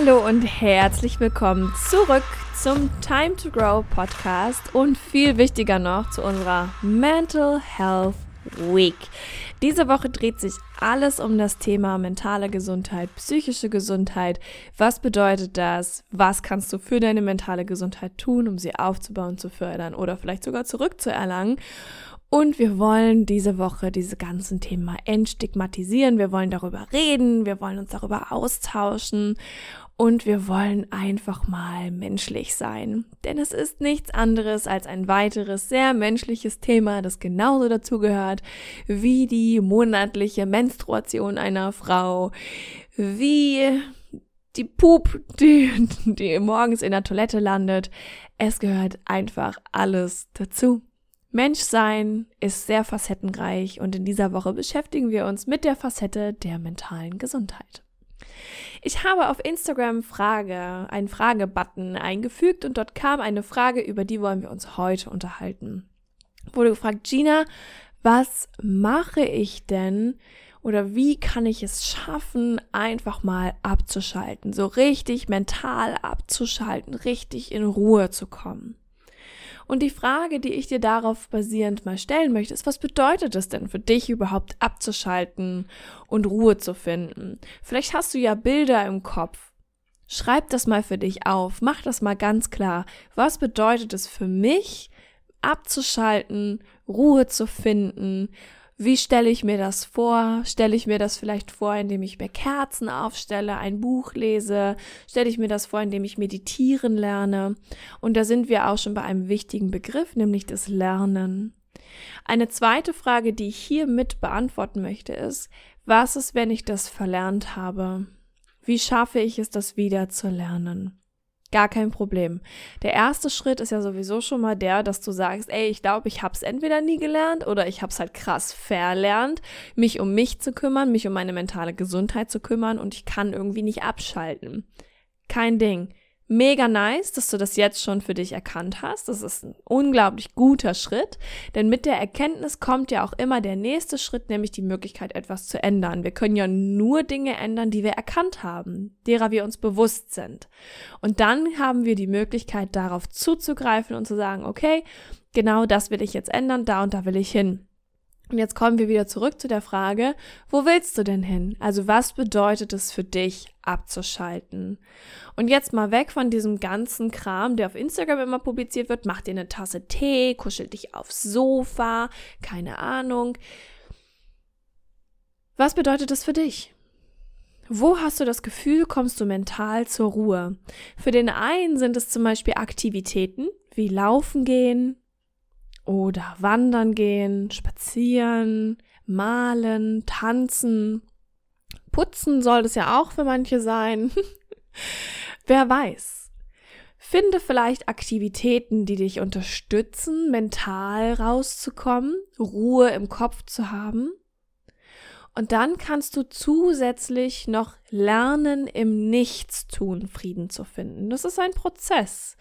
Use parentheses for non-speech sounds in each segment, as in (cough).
Hallo und herzlich willkommen zurück zum Time to Grow Podcast und viel wichtiger noch zu unserer Mental Health Week. Diese Woche dreht sich alles um das Thema mentale Gesundheit, psychische Gesundheit. Was bedeutet das? Was kannst du für deine mentale Gesundheit tun, um sie aufzubauen, zu fördern oder vielleicht sogar zurückzuerlangen? Und wir wollen diese Woche diese ganzen Themen entstigmatisieren. Wir wollen darüber reden. Wir wollen uns darüber austauschen. Und wir wollen einfach mal menschlich sein. Denn es ist nichts anderes als ein weiteres sehr menschliches Thema, das genauso dazugehört wie die monatliche Menstruation einer Frau, wie die Pup, die, die morgens in der Toilette landet. Es gehört einfach alles dazu. Menschsein ist sehr facettenreich und in dieser Woche beschäftigen wir uns mit der Facette der mentalen Gesundheit. Ich habe auf Instagram Frage, einen Fragebutton eingefügt und dort kam eine Frage, über die wollen wir uns heute unterhalten. Wurde gefragt, Gina, was mache ich denn oder wie kann ich es schaffen, einfach mal abzuschalten, so richtig mental abzuschalten, richtig in Ruhe zu kommen? Und die Frage, die ich dir darauf basierend mal stellen möchte, ist, was bedeutet es denn für dich überhaupt abzuschalten und Ruhe zu finden? Vielleicht hast du ja Bilder im Kopf. Schreib das mal für dich auf. Mach das mal ganz klar. Was bedeutet es für mich, abzuschalten, Ruhe zu finden wie stelle ich mir das vor? Stelle ich mir das vielleicht vor, indem ich mir Kerzen aufstelle, ein Buch lese? Stelle ich mir das vor, indem ich meditieren lerne? Und da sind wir auch schon bei einem wichtigen Begriff, nämlich das Lernen. Eine zweite Frage, die ich hier mit beantworten möchte, ist, was ist, wenn ich das verlernt habe? Wie schaffe ich es, das wieder zu lernen? Gar kein Problem. Der erste Schritt ist ja sowieso schon mal der, dass du sagst, ey, ich glaube, ich habe es entweder nie gelernt oder ich habe es halt krass verlernt, mich um mich zu kümmern, mich um meine mentale Gesundheit zu kümmern und ich kann irgendwie nicht abschalten. Kein Ding. Mega nice, dass du das jetzt schon für dich erkannt hast. Das ist ein unglaublich guter Schritt, denn mit der Erkenntnis kommt ja auch immer der nächste Schritt, nämlich die Möglichkeit, etwas zu ändern. Wir können ja nur Dinge ändern, die wir erkannt haben, derer wir uns bewusst sind. Und dann haben wir die Möglichkeit, darauf zuzugreifen und zu sagen, okay, genau das will ich jetzt ändern, da und da will ich hin. Und jetzt kommen wir wieder zurück zu der Frage, wo willst du denn hin? Also was bedeutet es für dich, abzuschalten? Und jetzt mal weg von diesem ganzen Kram, der auf Instagram immer publiziert wird. Mach dir eine Tasse Tee, kuschel dich aufs Sofa, keine Ahnung. Was bedeutet das für dich? Wo hast du das Gefühl, kommst du mental zur Ruhe? Für den einen sind es zum Beispiel Aktivitäten wie Laufen gehen, oder wandern gehen, spazieren, malen, tanzen. Putzen soll es ja auch für manche sein. (laughs) Wer weiß. Finde vielleicht Aktivitäten, die dich unterstützen, mental rauszukommen, Ruhe im Kopf zu haben. Und dann kannst du zusätzlich noch lernen, im Nichtstun Frieden zu finden. Das ist ein Prozess.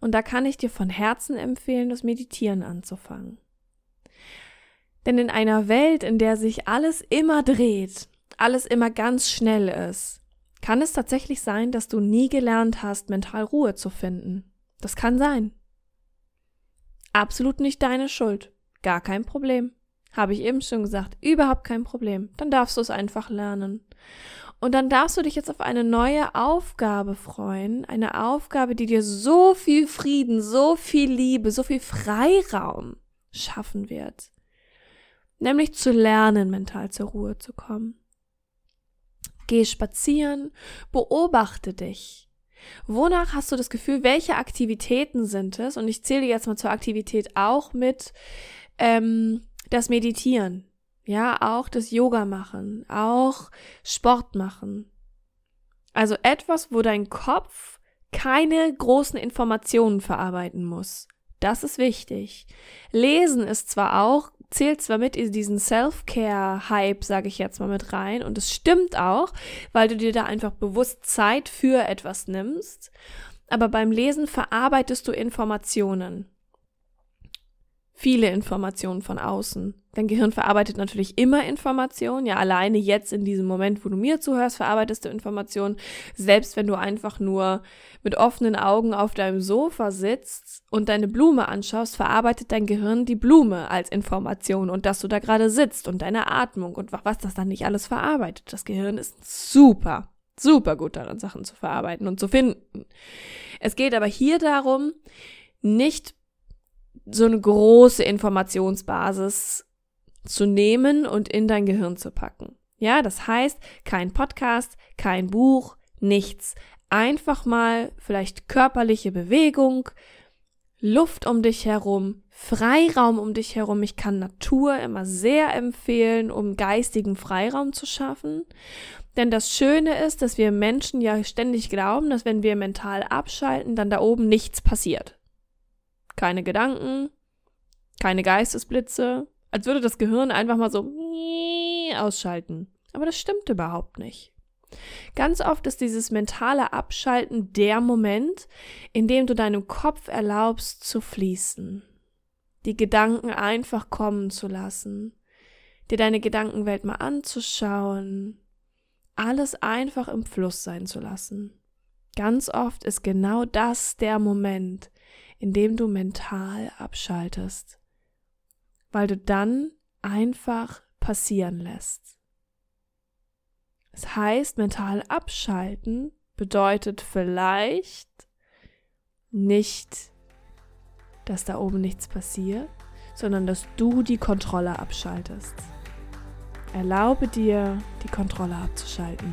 Und da kann ich dir von Herzen empfehlen, das Meditieren anzufangen. Denn in einer Welt, in der sich alles immer dreht, alles immer ganz schnell ist, kann es tatsächlich sein, dass du nie gelernt hast, mental Ruhe zu finden. Das kann sein. Absolut nicht deine Schuld. Gar kein Problem. Habe ich eben schon gesagt, überhaupt kein Problem. Dann darfst du es einfach lernen. Und dann darfst du dich jetzt auf eine neue Aufgabe freuen. Eine Aufgabe, die dir so viel Frieden, so viel Liebe, so viel Freiraum schaffen wird. Nämlich zu lernen, mental zur Ruhe zu kommen. Geh spazieren, beobachte dich. Wonach hast du das Gefühl, welche Aktivitäten sind es? Und ich zähle jetzt mal zur Aktivität auch mit, ähm, das Meditieren, ja, auch das Yoga machen, auch Sport machen. Also etwas, wo dein Kopf keine großen Informationen verarbeiten muss. Das ist wichtig. Lesen ist zwar auch, zählt zwar mit in diesen Self-Care-Hype, sage ich jetzt mal mit rein, und es stimmt auch, weil du dir da einfach bewusst Zeit für etwas nimmst, aber beim Lesen verarbeitest du Informationen viele Informationen von außen. Dein Gehirn verarbeitet natürlich immer Informationen. Ja, alleine jetzt in diesem Moment, wo du mir zuhörst, verarbeitest du Informationen. Selbst wenn du einfach nur mit offenen Augen auf deinem Sofa sitzt und deine Blume anschaust, verarbeitet dein Gehirn die Blume als Information und dass du da gerade sitzt und deine Atmung und was das dann nicht alles verarbeitet. Das Gehirn ist super, super gut darin, Sachen zu verarbeiten und zu finden. Es geht aber hier darum, nicht so eine große Informationsbasis zu nehmen und in dein Gehirn zu packen. Ja, das heißt, kein Podcast, kein Buch, nichts. Einfach mal vielleicht körperliche Bewegung, Luft um dich herum, Freiraum um dich herum. Ich kann Natur immer sehr empfehlen, um geistigen Freiraum zu schaffen. Denn das Schöne ist, dass wir Menschen ja ständig glauben, dass wenn wir mental abschalten, dann da oben nichts passiert keine Gedanken, keine Geistesblitze, als würde das Gehirn einfach mal so ausschalten. Aber das stimmt überhaupt nicht. Ganz oft ist dieses mentale Abschalten der Moment, in dem du deinem Kopf erlaubst zu fließen, die Gedanken einfach kommen zu lassen, dir deine Gedankenwelt mal anzuschauen, alles einfach im Fluss sein zu lassen. Ganz oft ist genau das der Moment, indem du mental abschaltest, weil du dann einfach passieren lässt. Es heißt, mental abschalten bedeutet vielleicht nicht, dass da oben nichts passiert, sondern dass du die Kontrolle abschaltest. Erlaube dir, die Kontrolle abzuschalten.